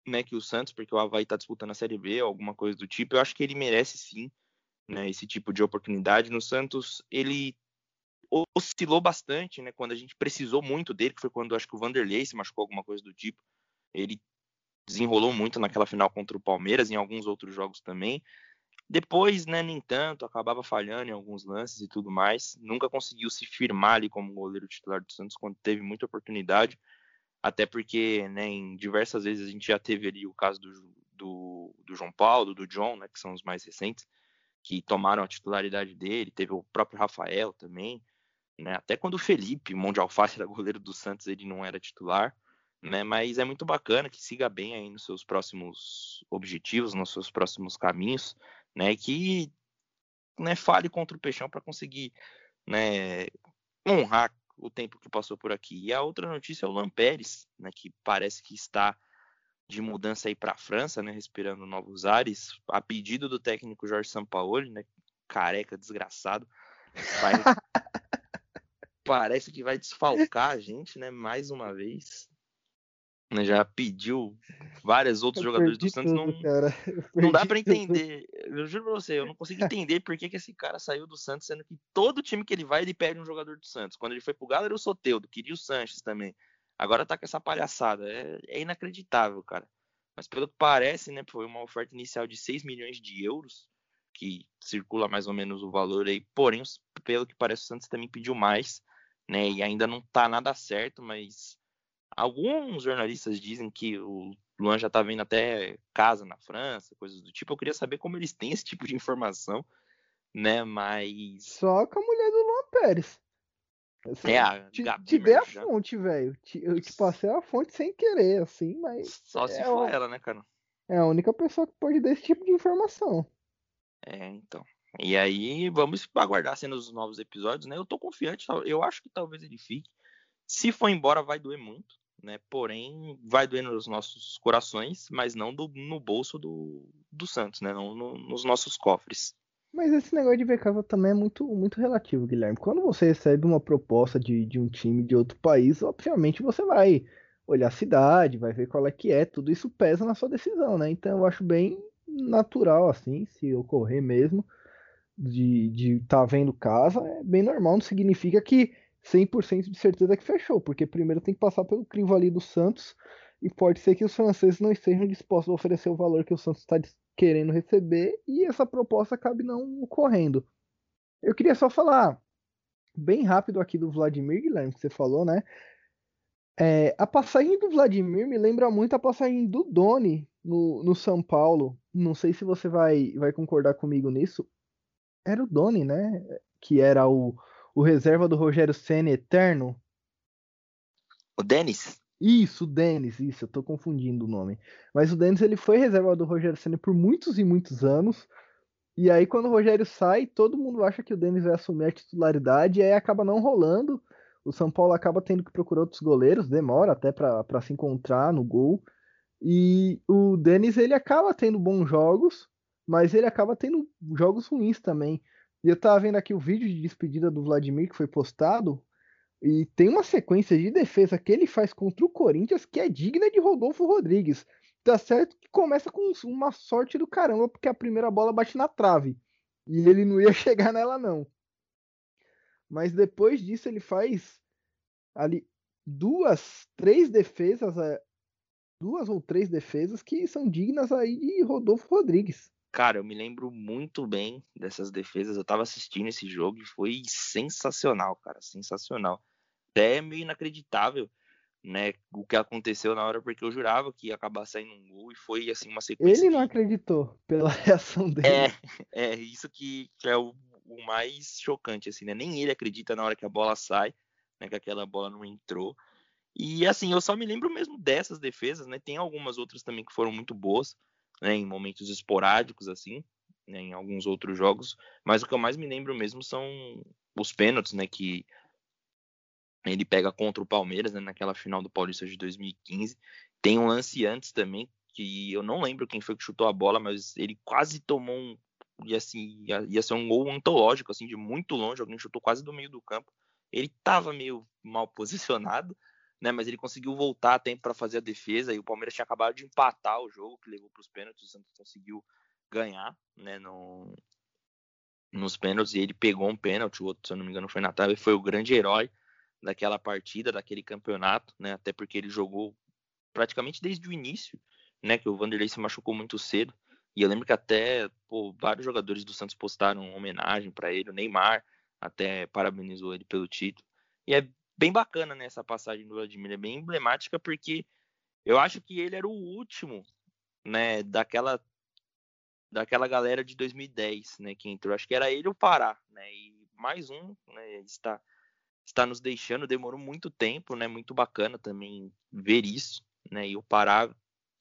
né, que o Santos, porque o Havaí está disputando a Série B, alguma coisa do tipo. Eu acho que ele merece sim né, esse tipo de oportunidade. No Santos, ele oscilou bastante, né, quando a gente precisou muito dele, que foi quando acho que o Vanderlei se machucou, alguma coisa do tipo. Ele desenrolou muito naquela final contra o Palmeiras, em alguns outros jogos também. Depois, né, nem tanto, acabava falhando em alguns lances e tudo mais. Nunca conseguiu se firmar ali como goleiro titular do Santos quando teve muita oportunidade. Até porque, né, em diversas vezes a gente já teve ali o caso do, do, do João Paulo, do John, né, que são os mais recentes, que tomaram a titularidade dele. Teve o próprio Rafael também. Né, até quando o Felipe, mão de alface, era goleiro do Santos, ele não era titular. né? Mas é muito bacana que siga bem aí nos seus próximos objetivos, nos seus próximos caminhos, né? Que né, fale contra o Peixão para conseguir né, honrar o tempo que passou por aqui. E a outra notícia é o Lampérez, né, que parece que está de mudança aí para a França, né, respirando novos ares, a pedido do técnico Jorge Sampaoli, né, careca desgraçado, vai... parece que vai desfalcar a gente, né, mais uma vez. Né, já pediu vários outros eu jogadores do Santos. Tudo, não, não dá para entender. Eu juro pra você, eu não consigo entender por que, que esse cara saiu do Santos, sendo que todo time que ele vai, ele perde um jogador do Santos. Quando ele foi pro Galo, era o Soteudo, queria o Sanches também. Agora tá com essa palhaçada. É, é, inacreditável, cara. Mas pelo que parece, né, foi uma oferta inicial de 6 milhões de euros, que circula mais ou menos o valor aí. Porém, pelo que parece, o Santos também pediu mais, né? E ainda não tá nada certo, mas Alguns jornalistas dizem que o Luan já tá vendo até casa na França, coisas do tipo. Eu queria saber como eles têm esse tipo de informação, né? Mas. Só com a mulher do Luan Pérez. Assim, é a te, Gabi te dei a fonte, velho. Eu te passei a fonte sem querer, assim, mas. Só se é for ela, né, cara? É a única pessoa que pode dar esse tipo de informação. É, então. E aí, vamos aguardar sendo os novos episódios, né? Eu tô confiante, eu acho que talvez ele fique. Se for embora, vai doer muito né? Porém, vai doer nos nossos corações, mas não do, no bolso do, do Santos, né? Não no, nos nossos cofres. Mas esse negócio de casa também é muito, muito relativo, Guilherme. Quando você recebe uma proposta de, de um time de outro país, obviamente você vai olhar a cidade, vai ver qual é que é, tudo isso pesa na sua decisão, né? Então eu acho bem natural, assim, se ocorrer mesmo, de estar tá vendo casa, é bem normal, não significa que 100% de certeza que fechou, porque primeiro tem que passar pelo crivo ali do Santos e pode ser que os franceses não estejam dispostos a oferecer o valor que o Santos está querendo receber e essa proposta acabe não ocorrendo. Eu queria só falar bem rápido aqui do Vladimir Guilherme, que você falou, né? É, a passagem do Vladimir me lembra muito a passagem do Doni no, no São Paulo. Não sei se você vai, vai concordar comigo nisso. Era o Doni, né? Que era o, o reserva do Rogério Senna eterno? O Denis? Isso, o Denis, isso, eu tô confundindo o nome. Mas o Denis ele foi reserva do Rogério Senna por muitos e muitos anos. E aí quando o Rogério sai, todo mundo acha que o Denis vai assumir a titularidade e aí acaba não rolando. O São Paulo acaba tendo que procurar outros goleiros, demora até para se encontrar no gol. E o Denis ele acaba tendo bons jogos, mas ele acaba tendo jogos ruins também. E eu tava vendo aqui o vídeo de despedida do Vladimir que foi postado. E tem uma sequência de defesa que ele faz contra o Corinthians que é digna de Rodolfo Rodrigues. Tá certo que começa com uma sorte do caramba, porque a primeira bola bate na trave. E ele não ia chegar nela, não. Mas depois disso ele faz ali duas, três defesas, é, duas ou três defesas que são dignas aí de Rodolfo Rodrigues. Cara, eu me lembro muito bem dessas defesas. Eu tava assistindo esse jogo e foi sensacional, cara, sensacional. Até meio inacreditável, né, o que aconteceu na hora, porque eu jurava que ia acabar saindo um gol e foi assim uma sequência. Ele não acreditou pela reação dele. É, é isso que, que é o, o, mais chocante, assim, né? Nem ele acredita na hora que a bola sai, né, que aquela bola não entrou. E assim, eu só me lembro mesmo dessas defesas, né? Tem algumas outras também que foram muito boas né, em momentos esporádicos assim, né, em alguns outros jogos, mas o que eu mais me lembro mesmo são os pênaltis, né, que ele pega contra o Palmeiras, né, naquela final do Paulista de 2015. Tem um lance antes também que eu não lembro quem foi que chutou a bola, mas ele quase tomou um e assim ia, ia ser um gol antológico assim de muito longe, alguém chutou quase do meio do campo. Ele estava meio mal posicionado, né? Mas ele conseguiu voltar a tempo para fazer a defesa e o Palmeiras tinha acabado de empatar o jogo que levou para os pênaltis, o Santos conseguiu ganhar, né? No, nos pênaltis e ele pegou um pênalti, o outro, se eu não me engano, foi na trave, foi o grande herói daquela partida, daquele campeonato, né? Até porque ele jogou praticamente desde o início, né? Que o Vanderlei se machucou muito cedo. E eu lembro que até pô, vários jogadores do Santos postaram homenagem para ele, o Neymar até parabenizou ele pelo título. E é bem bacana nessa né, passagem do Vladimir, é bem emblemática porque eu acho que ele era o último, né, daquela daquela galera de 2010, né, que entrou. Acho que era ele o Pará, né, e mais um, né, está está nos deixando, demorou muito tempo, né? Muito bacana também ver isso, né? E o Pará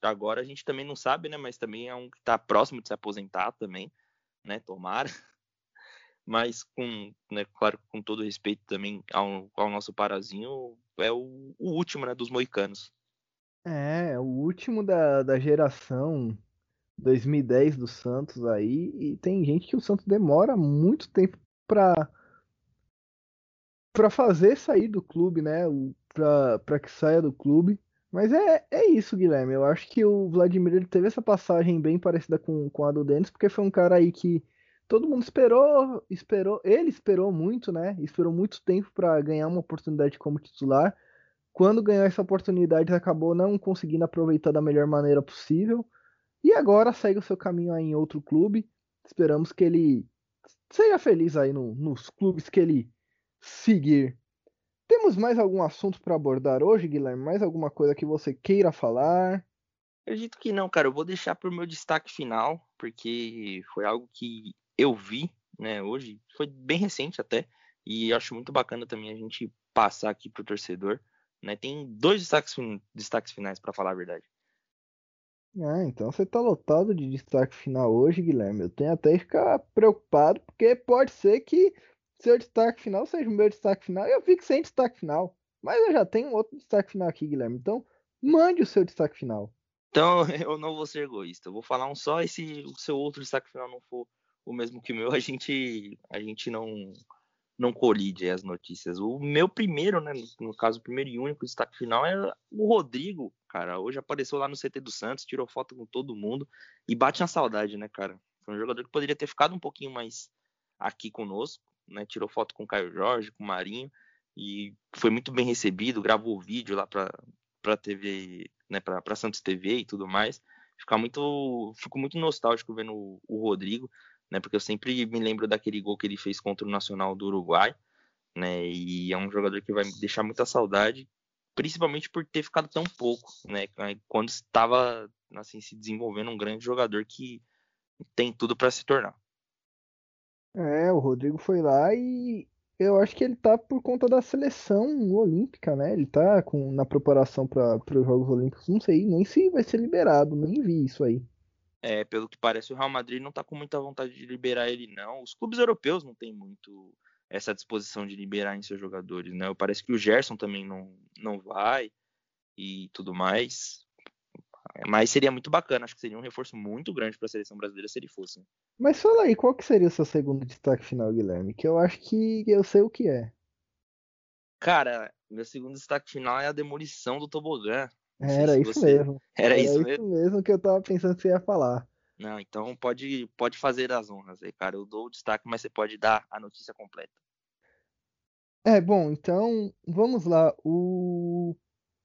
agora a gente também não sabe, né? Mas também é um que está próximo de se aposentar também, né? Tomara. Mas com, né, claro, com todo respeito também ao, ao nosso Parazinho, é o, o último, né, dos moicanos. É, o último da, da geração 2010 do Santos aí, e tem gente que o Santos demora muito tempo para para fazer sair do clube, né? Para que saia do clube. Mas é, é isso, Guilherme. Eu acho que o Vladimir ele teve essa passagem bem parecida com, com a do Denis, porque foi um cara aí que todo mundo esperou, esperou, ele esperou muito, né? Esperou muito tempo para ganhar uma oportunidade como titular. Quando ganhou essa oportunidade, acabou não conseguindo aproveitar da melhor maneira possível. E agora segue o seu caminho aí em outro clube. Esperamos que ele seja feliz aí no, nos clubes que ele seguir. Temos mais algum assunto para abordar hoje, Guilherme? Mais alguma coisa que você queira falar? Acredito que não, cara. Eu vou deixar para o meu destaque final, porque foi algo que eu vi, né, hoje. Foi bem recente até. E acho muito bacana também a gente passar aqui para o torcedor. Né? Tem dois destaques, destaques finais, para falar a verdade. Ah, então você tá lotado de destaque final hoje, Guilherme. Eu tenho até que ficar preocupado, porque pode ser que seu destaque final seja o meu destaque final. Eu fico sem destaque final. Mas eu já tenho outro destaque final aqui, Guilherme. Então, mande o seu destaque final. Então, eu não vou ser egoísta. Eu vou falar um só e se o seu outro destaque final não for o mesmo que o meu, a gente, a gente não, não colide as notícias. O meu primeiro, né, no caso, o primeiro e único destaque final é o Rodrigo, cara. Hoje apareceu lá no CT do Santos, tirou foto com todo mundo e bate na saudade, né, cara? Foi um jogador que poderia ter ficado um pouquinho mais aqui conosco, né? Tirou foto com o Caio Jorge, com o Marinho e foi muito bem recebido, gravou vídeo lá para para TV, né, para Santos TV e tudo mais. Ficar muito, fico muito nostálgico vendo o, o, Rodrigo, né, porque eu sempre me lembro daquele gol que ele fez contra o Nacional do Uruguai, né, e é um jogador que vai me deixar muita saudade, principalmente por ter ficado tão pouco, né, quando estava assim se desenvolvendo um grande jogador que tem tudo para se tornar. É, o Rodrigo foi lá e eu acho que ele tá por conta da seleção olímpica, né? Ele tá com, na preparação para os Jogos Olímpicos. Não sei nem se vai ser liberado, nem vi isso aí. É, pelo que parece, o Real Madrid não tá com muita vontade de liberar ele, não. Os clubes europeus não têm muito essa disposição de liberar em seus jogadores, né? Parece que o Gerson também não, não vai e tudo mais. Mas seria muito bacana, acho que seria um reforço muito grande para a seleção brasileira se ele fosse. Mas fala aí, qual que seria o seu segundo destaque final, Guilherme? Que eu acho que eu sei o que é. Cara, meu segundo destaque final é a demolição do tobogã. Era isso você... mesmo. Era, Era isso, isso mesmo? que eu tava pensando que você ia falar. Não, então pode, pode fazer as honras aí, cara. Eu dou o destaque, mas você pode dar a notícia completa. É, bom, então vamos lá. O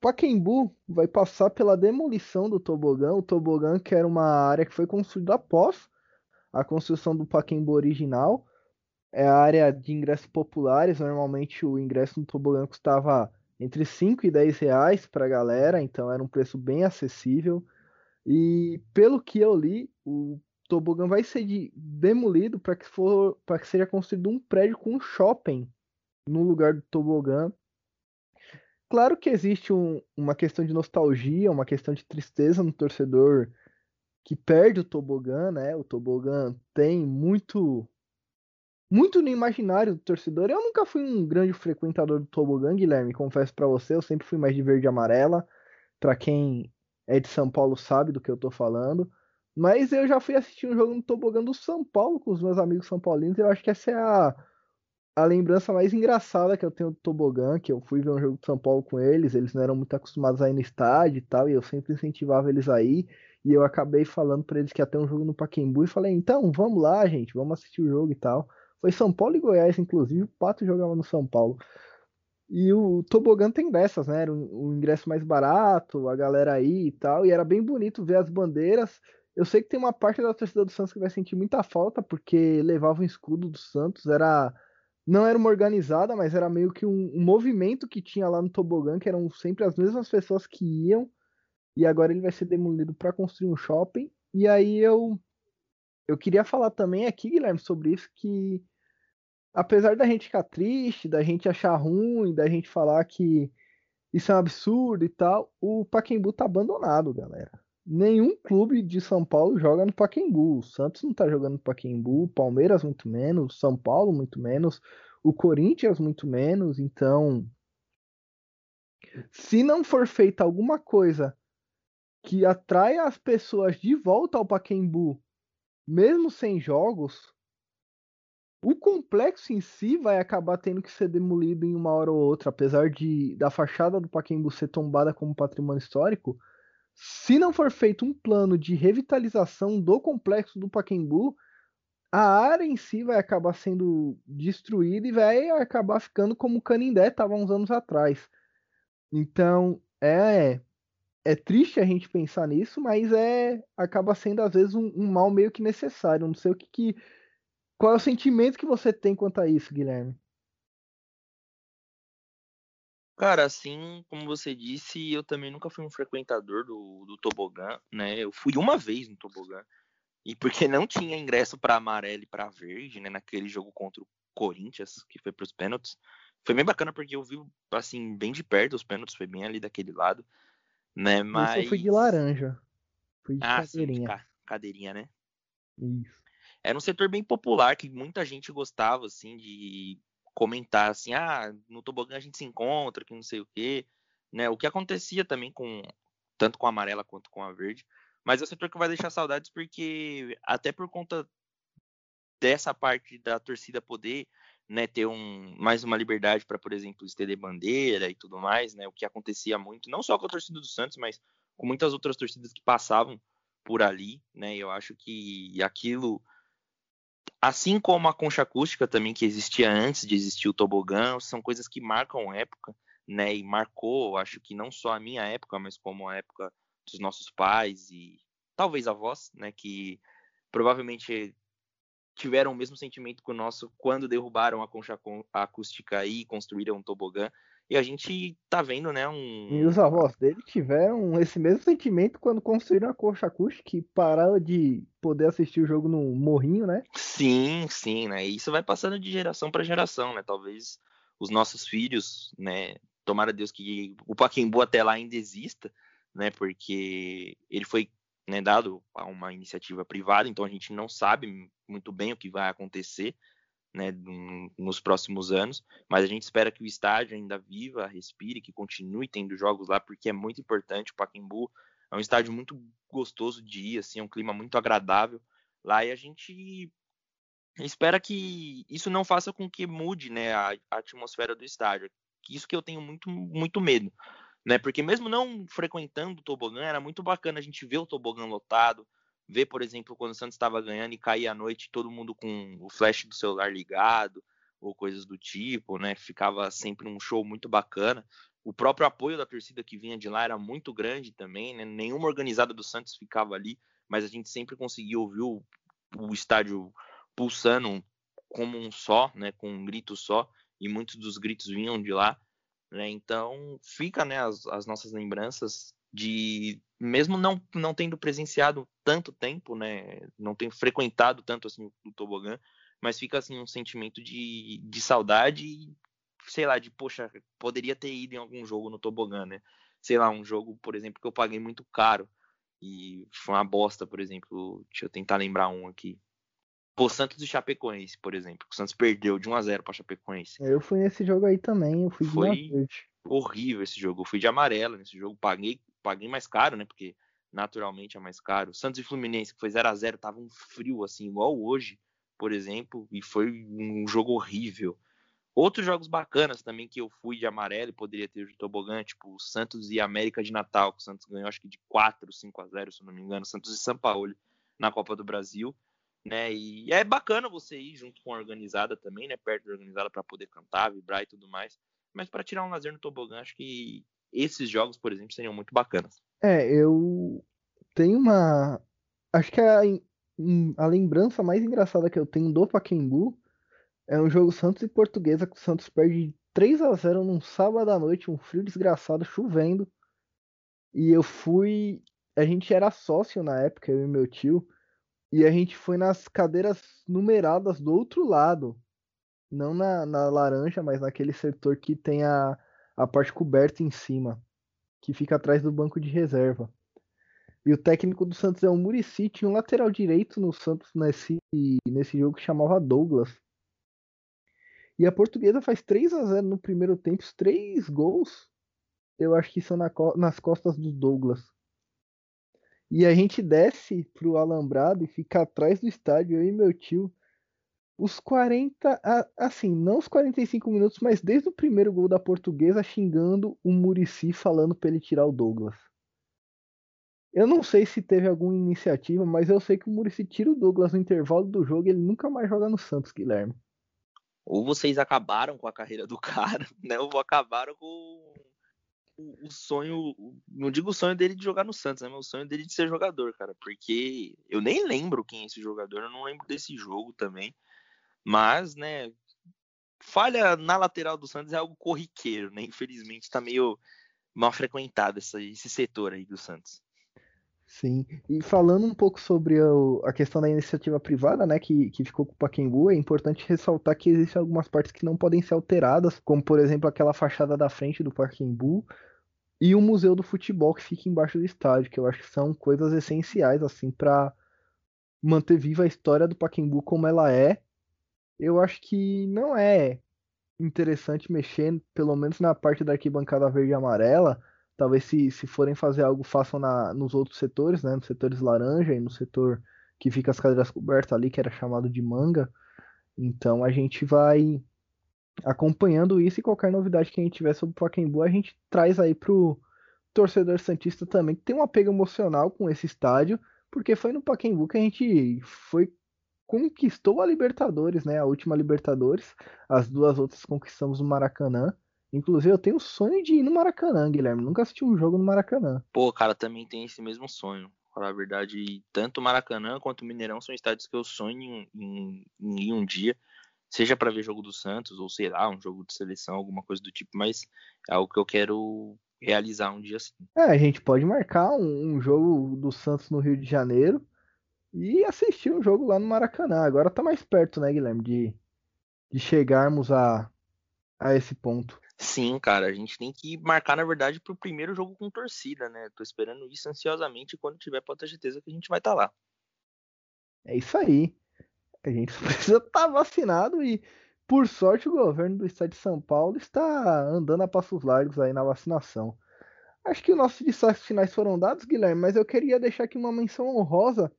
Paquembu vai passar pela demolição do tobogã. O tobogã, que era uma área que foi construída após a construção do Paquembu original. É a área de ingressos populares. Normalmente o ingresso no tobogã custava entre 5 e 10 reais para a galera, então era um preço bem acessível. E pelo que eu li, o tobogã vai ser de, demolido para que, for, que seja construído um prédio com um shopping no lugar do tobogã Claro que existe um, uma questão de nostalgia, uma questão de tristeza no torcedor que perde o tobogã, né? O tobogã tem muito muito no imaginário do torcedor. Eu nunca fui um grande frequentador do tobogã, Guilherme, confesso para você, eu sempre fui mais de verde e amarela. Para quem é de São Paulo sabe do que eu tô falando. Mas eu já fui assistir um jogo no tobogã do São Paulo com os meus amigos são paulinos. Eu acho que essa é a a lembrança mais engraçada que eu tenho do tobogã, que eu fui ver um jogo de São Paulo com eles, eles não eram muito acostumados a ir no estádio e tal, e eu sempre incentivava eles a ir, e eu acabei falando para eles que ia ter um jogo no Paquembu, e falei, então, vamos lá, gente, vamos assistir o jogo e tal. Foi São Paulo e Goiás, inclusive, o Pato jogava no São Paulo. E o tobogã tem dessas, né? Era o um, ingresso mais barato, a galera aí e tal, e era bem bonito ver as bandeiras. Eu sei que tem uma parte da torcida do Santos que vai sentir muita falta, porque levava o escudo do Santos, era não era uma organizada, mas era meio que um, um, movimento que tinha lá no tobogã, que eram sempre as mesmas pessoas que iam, e agora ele vai ser demolido para construir um shopping. E aí eu eu queria falar também aqui, Guilherme, sobre isso que apesar da gente ficar triste, da gente achar ruim, da gente falar que isso é um absurdo e tal, o Pacaembu tá abandonado, galera. Nenhum clube de São Paulo joga no Pacaembu. O Santos não tá jogando no Pacaembu, o Palmeiras muito menos, São Paulo muito menos, o Corinthians muito menos. Então, se não for feita alguma coisa que atraia as pessoas de volta ao Pacaembu, mesmo sem jogos, o complexo em si vai acabar tendo que ser demolido em uma hora ou outra, apesar de da fachada do Pacaembu ser tombada como patrimônio histórico. Se não for feito um plano de revitalização do complexo do Pacaembu, a área em si vai acabar sendo destruída e vai acabar ficando como o Canindé estava uns anos atrás. Então, é é triste a gente pensar nisso, mas é acaba sendo às vezes um, um mal meio que necessário. Não sei o que, que qual é o sentimento que você tem quanto a isso, Guilherme? Cara, assim como você disse, eu também nunca fui um frequentador do, do tobogã, né? Eu fui uma vez no tobogã. E porque não tinha ingresso para amarelo e para verde, né? Naquele jogo contra o Corinthians, que foi para os pênaltis. Foi bem bacana porque eu vi, assim, bem de perto os pênaltis, foi bem ali daquele lado, né? Mas. eu fui de laranja. Fui de ah, cadeirinha. Sim, de cadeirinha, né? Isso era um setor bem popular que muita gente gostava assim de comentar assim, ah, no tobogã a gente se encontra, que não sei o quê, né? O que acontecia também com tanto com a amarela quanto com a verde, mas é um setor que vai deixar saudades porque até por conta dessa parte da torcida poder, né, ter um mais uma liberdade para, por exemplo, estender bandeira e tudo mais, né? O que acontecia muito, não só com a torcida do Santos, mas com muitas outras torcidas que passavam por ali, né? Eu acho que aquilo Assim como a concha acústica também, que existia antes de existir o tobogã, são coisas que marcam época, né? E marcou, acho que não só a minha época, mas como a época dos nossos pais e talvez avós, né? Que provavelmente tiveram o mesmo sentimento que o nosso quando derrubaram a concha acústica e construíram um tobogã. E a gente tá vendo, né, um... E os avós dele tiveram esse mesmo sentimento quando construíram a coxa acústica, e pararam de poder assistir o jogo no morrinho, né? Sim, sim, né? E isso vai passando de geração para geração, né? Talvez os nossos filhos, né, tomara Deus que o Paquembu até lá ainda exista, né? Porque ele foi né, dado a uma iniciativa privada, então a gente não sabe muito bem o que vai acontecer, né, nos próximos anos, mas a gente espera que o estádio ainda viva, respire, que continue tendo jogos lá, porque é muito importante. O Pacaembu é um estádio muito gostoso de ir, assim, é um clima muito agradável lá e a gente espera que isso não faça com que mude, né, a, a atmosfera do estádio. Isso que eu tenho muito, muito medo, né, porque mesmo não frequentando o tobogã, era muito bacana a gente ver o tobogã lotado, ver, por exemplo, quando o Santos estava ganhando e caía à noite, todo mundo com o flash do celular ligado ou coisas do tipo, né? Ficava sempre um show muito bacana. O próprio apoio da torcida que vinha de lá era muito grande também, né? Nenhuma organizada do Santos ficava ali, mas a gente sempre conseguia ouvir o, o estádio pulsando como um só, né? Com um grito só, e muitos dos gritos vinham de lá. Né? Então fica né, as, as nossas lembranças de mesmo não, não tendo presenciado tanto tempo, né, não tenho frequentado tanto assim o tobogã, mas fica assim um sentimento de, de saudade e, sei lá, de poxa, poderia ter ido em algum jogo no tobogã, né? Sei lá, um jogo, por exemplo, que eu paguei muito caro e foi uma bosta, por exemplo, deixa eu tentar lembrar um aqui. Pô, Santos e Chapecoense, por exemplo. O Santos perdeu de 1 a 0 para Chapecoense. Eu fui nesse jogo aí também, eu fui Foi horrível esse jogo. Eu fui de amarelo nesse jogo, paguei paguei mais caro, né? Porque naturalmente é mais caro. Santos e Fluminense, que foi 0 a 0 tava um frio, assim, igual hoje, por exemplo, e foi um jogo horrível. Outros jogos bacanas também que eu fui de amarelo e poderia ter de tobogã, tipo Santos e América de Natal, que o Santos ganhou acho que de 4, 5 a 0, se não me engano, Santos e São Paulo na Copa do Brasil, né? E é bacana você ir junto com a organizada também, né, perto da organizada para poder cantar, vibrar e tudo mais. Mas para tirar um lazer no tobogã, acho que esses jogos, por exemplo, seriam muito bacanas. É, eu tenho uma. Acho que a, a lembrança mais engraçada que eu tenho do Paquembu é um jogo Santos e Portuguesa que o Santos perde 3 a 0 num sábado à noite, um frio desgraçado, chovendo. E eu fui. A gente era sócio na época, eu e meu tio. E a gente foi nas cadeiras numeradas do outro lado. Não na, na laranja, mas naquele setor que tem a, a parte coberta em cima, que fica atrás do banco de reserva. E o técnico do Santos é o Murici, tinha um lateral direito no Santos nesse, nesse jogo que chamava Douglas. E a portuguesa faz 3 a 0 no primeiro tempo, três gols eu acho que são na, nas costas do Douglas. E a gente desce pro Alambrado e fica atrás do estádio, eu e meu tio. Os 40, assim, não os 45 minutos, mas desde o primeiro gol da portuguesa xingando o Murici falando para ele tirar o Douglas. Eu não sei se teve alguma iniciativa, mas eu sei que o Murici tira o Douglas no intervalo do jogo e ele nunca mais joga no Santos, Guilherme. Ou vocês acabaram com a carreira do cara, né? Ou acabaram com o, sonho, não digo o sonho dele de jogar no Santos, né? Mas o sonho dele de ser jogador, cara. Porque eu nem lembro quem é esse jogador, eu não lembro desse jogo também. Mas, né, falha na lateral do Santos é algo corriqueiro, né? Infelizmente tá meio mal frequentado essa, esse setor aí do Santos. Sim, e falando um pouco sobre a questão da iniciativa privada, né, que, que ficou com o Pacaembu, é importante ressaltar que existem algumas partes que não podem ser alteradas, como por exemplo aquela fachada da frente do Pacaembu e o Museu do Futebol que fica embaixo do estádio, que eu acho que são coisas essenciais assim para manter viva a história do Pacaembu como ela é. Eu acho que não é interessante mexer, pelo menos na parte da arquibancada verde e amarela, Talvez se, se forem fazer algo, façam na, nos outros setores, né? Nos setores laranja e no setor que fica as cadeiras cobertas ali, que era chamado de manga. Então a gente vai acompanhando isso e qualquer novidade que a gente tiver sobre o Pacaembu, a gente traz aí pro torcedor santista também, que tem um apego emocional com esse estádio, porque foi no Pacaembu que a gente foi conquistou a Libertadores, né? A última Libertadores, as duas outras conquistamos no Maracanã. Inclusive, eu tenho o sonho de ir no Maracanã, Guilherme. Nunca assisti um jogo no Maracanã. Pô, cara, também tem esse mesmo sonho. Falar a verdade, tanto o Maracanã quanto o Mineirão são estádios que eu sonho em, em, em ir um dia. Seja para ver jogo do Santos, ou sei lá, um jogo de seleção, alguma coisa do tipo, mas é algo que eu quero realizar um dia assim. É, a gente pode marcar um, um jogo do Santos no Rio de Janeiro e assistir um jogo lá no Maracanã. Agora tá mais perto, né, Guilherme, de, de chegarmos a, a esse ponto. Sim, cara, a gente tem que marcar, na verdade, pro primeiro jogo com torcida, né? Tô esperando isso ansiosamente e quando tiver, pode ter certeza que a gente vai estar tá lá. É isso aí. A gente precisa estar tá vacinado e, por sorte, o governo do estado de São Paulo está andando a passos largos aí na vacinação. Acho que os nossos destaques finais foram dados, Guilherme, mas eu queria deixar aqui uma menção honrosa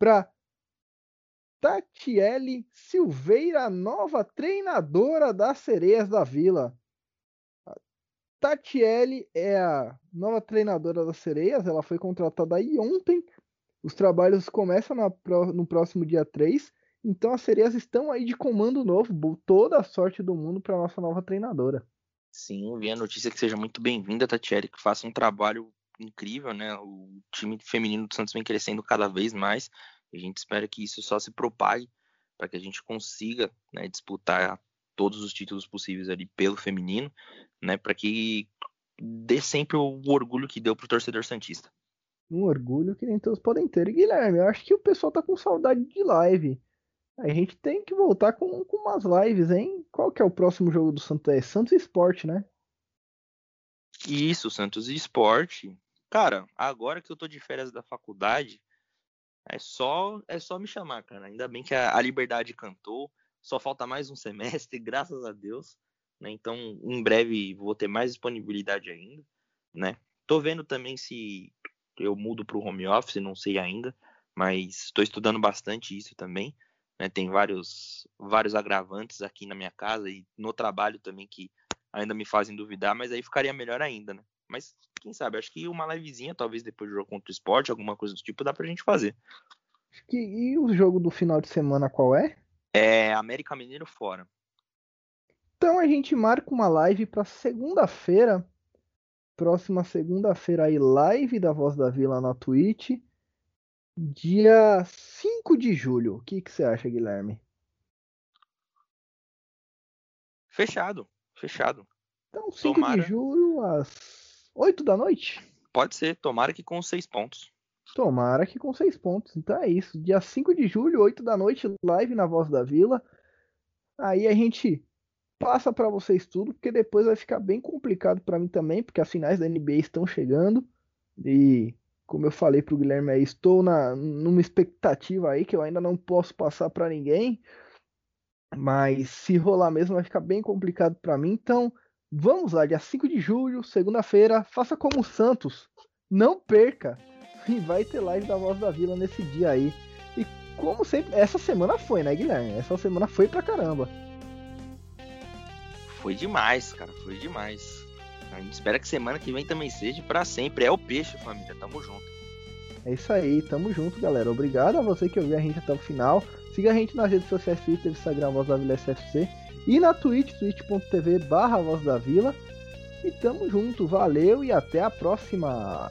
para Tatiele Silveira, nova treinadora das Sereias da Vila. Tatiele é a nova treinadora das Sereias, ela foi contratada aí ontem. Os trabalhos começam no próximo dia 3. Então as Sereias estão aí de comando novo. Toda a sorte do mundo para nossa nova treinadora. Sim, vi a notícia que seja muito bem-vinda, Tatiele, que faça um trabalho incrível, né? O time feminino do Santos vem crescendo cada vez mais. A gente espera que isso só se propague para que a gente consiga né, disputar todos os títulos possíveis ali pelo feminino, né, para que dê sempre o orgulho que deu pro torcedor santista. Um orgulho que nem todos podem ter. E Guilherme, eu acho que o pessoal tá com saudade de live. A gente tem que voltar com, com umas lives, hein? Qual que é o próximo jogo do Santos? É Santos Esporte, né? Isso, Santos Esporte. Cara, agora que eu tô de férias da faculdade, é só é só me chamar, cara. Ainda bem que a, a Liberdade cantou. Só falta mais um semestre, graças a Deus. Né? Então, em breve vou ter mais disponibilidade ainda. Né? Tô vendo também se eu mudo para o home office, não sei ainda, mas estou estudando bastante isso também. Né? Tem vários, vários agravantes aqui na minha casa e no trabalho também que ainda me fazem duvidar, mas aí ficaria melhor ainda, né? Mas quem sabe, acho que uma livezinha, talvez depois do jogo contra o esporte, alguma coisa do tipo, dá pra gente fazer. E o jogo do final de semana qual é? É América Mineiro fora. Então a gente marca uma live para segunda-feira. Próxima segunda-feira aí, live da Voz da Vila na Twitch. Dia 5 de julho. O que, que você acha, Guilherme? Fechado, fechado. Então, 5 tomara... de julho, às 8 da noite? Pode ser, tomara que com 6 pontos. Tomara que com seis pontos. Então é isso. Dia 5 de julho, 8 da noite, live na Voz da Vila. Aí a gente passa para vocês tudo, porque depois vai ficar bem complicado para mim também, porque as finais da NBA estão chegando e como eu falei pro Guilherme aí, estou na numa expectativa aí que eu ainda não posso passar para ninguém, mas se rolar mesmo vai ficar bem complicado para mim. Então, vamos lá, dia 5 de julho, segunda-feira, faça como o Santos, não perca. E vai ter live da Voz da Vila nesse dia aí. E como sempre, essa semana foi, né, Guilherme? Essa semana foi pra caramba. Foi demais, cara, foi demais. A gente espera que semana que vem também seja para sempre. É o peixe, família. Tamo junto. É isso aí, tamo junto, galera. Obrigado a você que ouviu a gente até o final. Siga a gente nas redes sociais, Twitter, Instagram, Voz da Vila SFC. E na Twitch, twitch.tv barra Voz da Vila. E tamo junto, valeu e até a próxima!